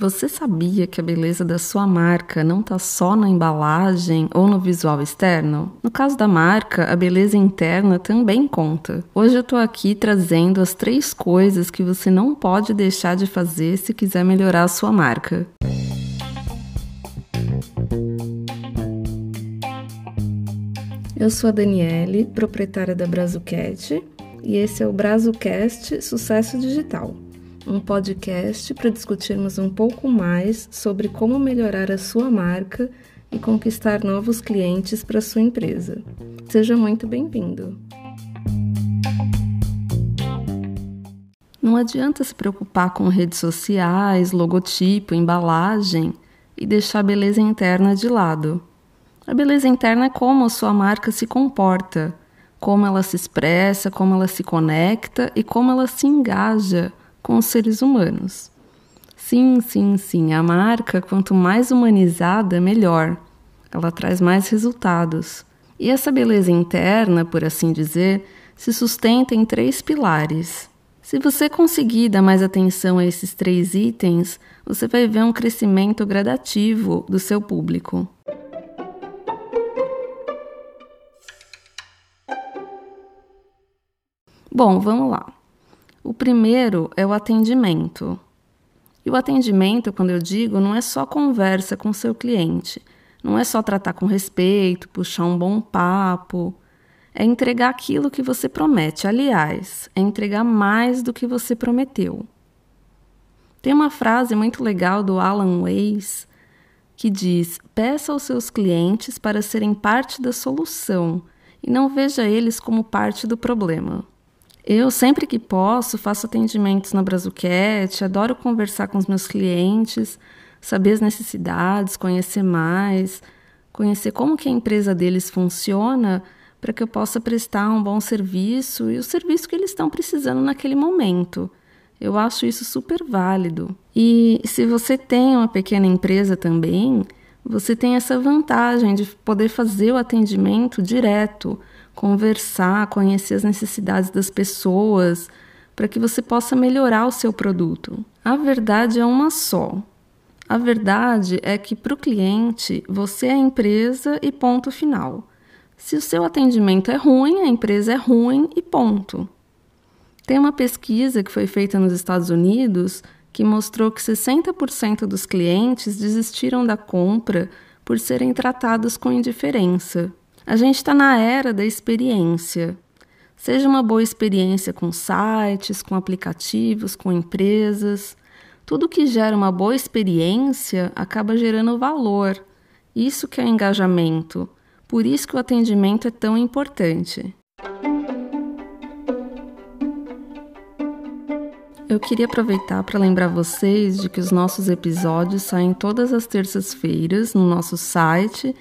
Você sabia que a beleza da sua marca não está só na embalagem ou no visual externo? No caso da marca, a beleza interna também conta. Hoje eu estou aqui trazendo as três coisas que você não pode deixar de fazer se quiser melhorar a sua marca. Eu sou a Daniele, proprietária da Brazucat, e esse é o Brazucast Sucesso Digital um podcast para discutirmos um pouco mais sobre como melhorar a sua marca e conquistar novos clientes para sua empresa. Seja muito bem-vindo! Não adianta se preocupar com redes sociais, logotipo, embalagem e deixar a beleza interna de lado. A beleza interna é como a sua marca se comporta, como ela se expressa, como ela se conecta e como ela se engaja com os seres humanos. Sim, sim, sim, a marca, quanto mais humanizada, melhor. Ela traz mais resultados. E essa beleza interna, por assim dizer, se sustenta em três pilares. Se você conseguir dar mais atenção a esses três itens, você vai ver um crescimento gradativo do seu público. Bom, vamos lá. O primeiro é o atendimento. E o atendimento, quando eu digo, não é só conversa com seu cliente, não é só tratar com respeito, puxar um bom papo. É entregar aquilo que você promete. Aliás, é entregar mais do que você prometeu. Tem uma frase muito legal do Alan Weiss que diz: peça aos seus clientes para serem parte da solução e não veja eles como parte do problema. Eu, sempre que posso, faço atendimentos na Brazuquete, adoro conversar com os meus clientes, saber as necessidades, conhecer mais, conhecer como que a empresa deles funciona para que eu possa prestar um bom serviço e o serviço que eles estão precisando naquele momento. Eu acho isso super válido. E se você tem uma pequena empresa também, você tem essa vantagem de poder fazer o atendimento direto conversar, conhecer as necessidades das pessoas, para que você possa melhorar o seu produto. A verdade é uma só. A verdade é que para o cliente você é a empresa e ponto final. Se o seu atendimento é ruim, a empresa é ruim e ponto. Tem uma pesquisa que foi feita nos Estados Unidos que mostrou que 60% dos clientes desistiram da compra por serem tratados com indiferença. A gente está na era da experiência. Seja uma boa experiência com sites, com aplicativos, com empresas. Tudo que gera uma boa experiência acaba gerando valor. Isso que é engajamento. Por isso que o atendimento é tão importante. Eu queria aproveitar para lembrar vocês de que os nossos episódios saem todas as terças-feiras no nosso site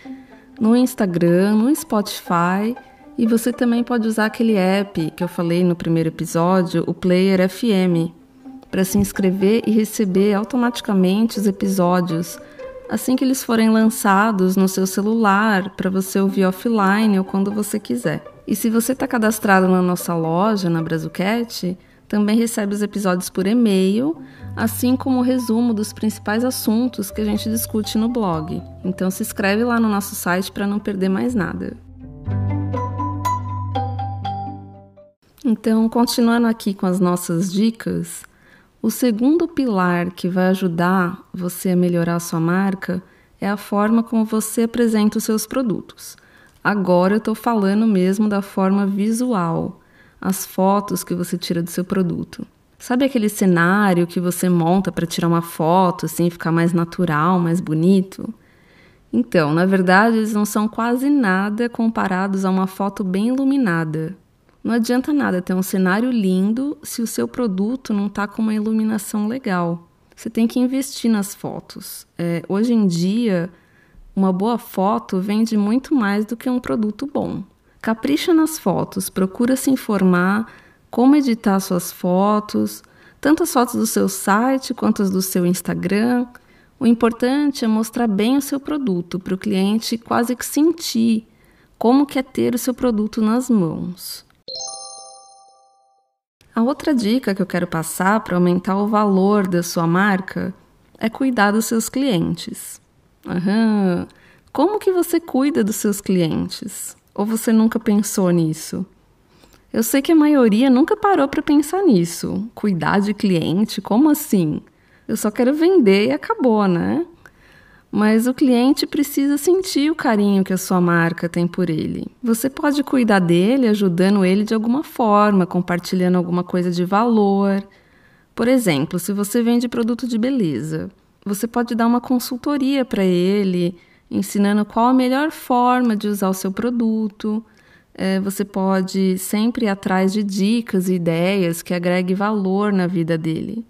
no Instagram, no Spotify. E você também pode usar aquele app que eu falei no primeiro episódio, o Player FM, para se inscrever e receber automaticamente os episódios assim que eles forem lançados no seu celular para você ouvir offline ou quando você quiser. E se você está cadastrado na nossa loja, na Brazucat, também recebe os episódios por e-mail, assim como o resumo dos principais assuntos que a gente discute no blog. Então se inscreve lá no nosso site para não perder mais nada. Então, continuando aqui com as nossas dicas, o segundo pilar que vai ajudar você a melhorar a sua marca é a forma como você apresenta os seus produtos. Agora eu estou falando mesmo da forma visual as fotos que você tira do seu produto. Sabe aquele cenário que você monta para tirar uma foto, assim, ficar mais natural, mais bonito? Então, na verdade, eles não são quase nada comparados a uma foto bem iluminada. Não adianta nada ter um cenário lindo se o seu produto não está com uma iluminação legal. Você tem que investir nas fotos. É, hoje em dia, uma boa foto vende muito mais do que um produto bom. Capricha nas fotos, procura se informar como editar suas fotos, tanto as fotos do seu site quanto as do seu Instagram. O importante é mostrar bem o seu produto para o cliente quase que sentir como quer ter o seu produto nas mãos. A outra dica que eu quero passar para aumentar o valor da sua marca é cuidar dos seus clientes. Aham. Como que você cuida dos seus clientes? Ou você nunca pensou nisso? Eu sei que a maioria nunca parou para pensar nisso. Cuidar de cliente, como assim? Eu só quero vender e acabou, né? Mas o cliente precisa sentir o carinho que a sua marca tem por ele. Você pode cuidar dele ajudando ele de alguma forma, compartilhando alguma coisa de valor. Por exemplo, se você vende produto de beleza, você pode dar uma consultoria para ele, ensinando qual a melhor forma de usar o seu produto. É, você pode sempre ir atrás de dicas e ideias que agreguem valor na vida dele.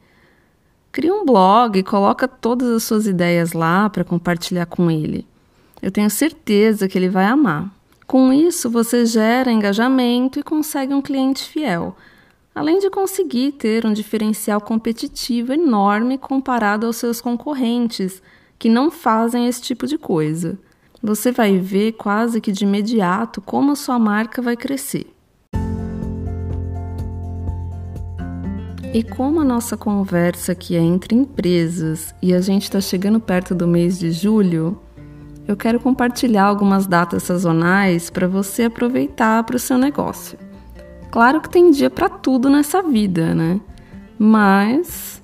Cria um blog, coloca todas as suas ideias lá para compartilhar com ele. Eu tenho certeza que ele vai amar. Com isso, você gera engajamento e consegue um cliente fiel, além de conseguir ter um diferencial competitivo enorme comparado aos seus concorrentes, que não fazem esse tipo de coisa. Você vai ver quase que de imediato como a sua marca vai crescer. E como a nossa conversa aqui é entre empresas e a gente está chegando perto do mês de julho, eu quero compartilhar algumas datas sazonais para você aproveitar para o seu negócio. Claro que tem dia para tudo nessa vida, né? Mas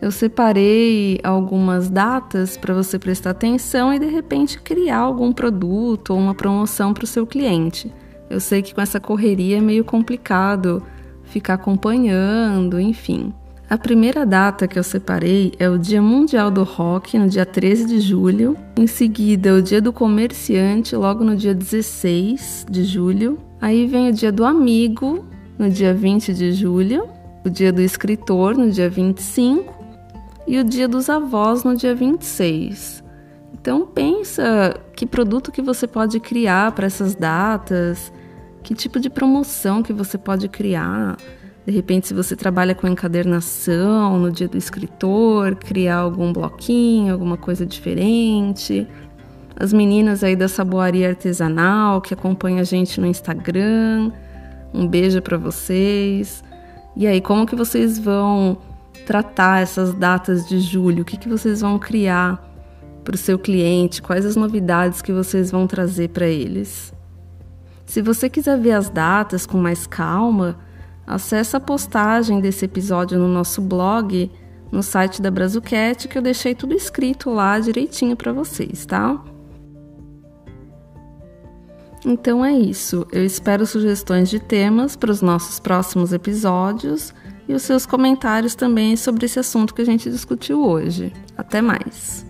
eu separei algumas datas para você prestar atenção e de repente criar algum produto ou uma promoção para o seu cliente. Eu sei que com essa correria é meio complicado ficar acompanhando, enfim. A primeira data que eu separei é o Dia Mundial do Rock, no dia 13 de julho. Em seguida, o Dia do Comerciante, logo no dia 16 de julho. Aí vem o Dia do Amigo, no dia 20 de julho. O Dia do Escritor, no dia 25. E o Dia dos Avós, no dia 26. Então pensa que produto que você pode criar para essas datas, que tipo de promoção que você pode criar. De repente, se você trabalha com encadernação no dia do escritor, criar algum bloquinho, alguma coisa diferente. As meninas aí da saboaria artesanal que acompanham a gente no Instagram. Um beijo para vocês. E aí, como que vocês vão tratar essas datas de julho? O que, que vocês vão criar para o seu cliente? Quais as novidades que vocês vão trazer para eles? Se você quiser ver as datas com mais calma, acesse a postagem desse episódio no nosso blog, no site da Brazucat, que eu deixei tudo escrito lá direitinho para vocês, tá? Então é isso. Eu espero sugestões de temas para os nossos próximos episódios e os seus comentários também sobre esse assunto que a gente discutiu hoje. Até mais!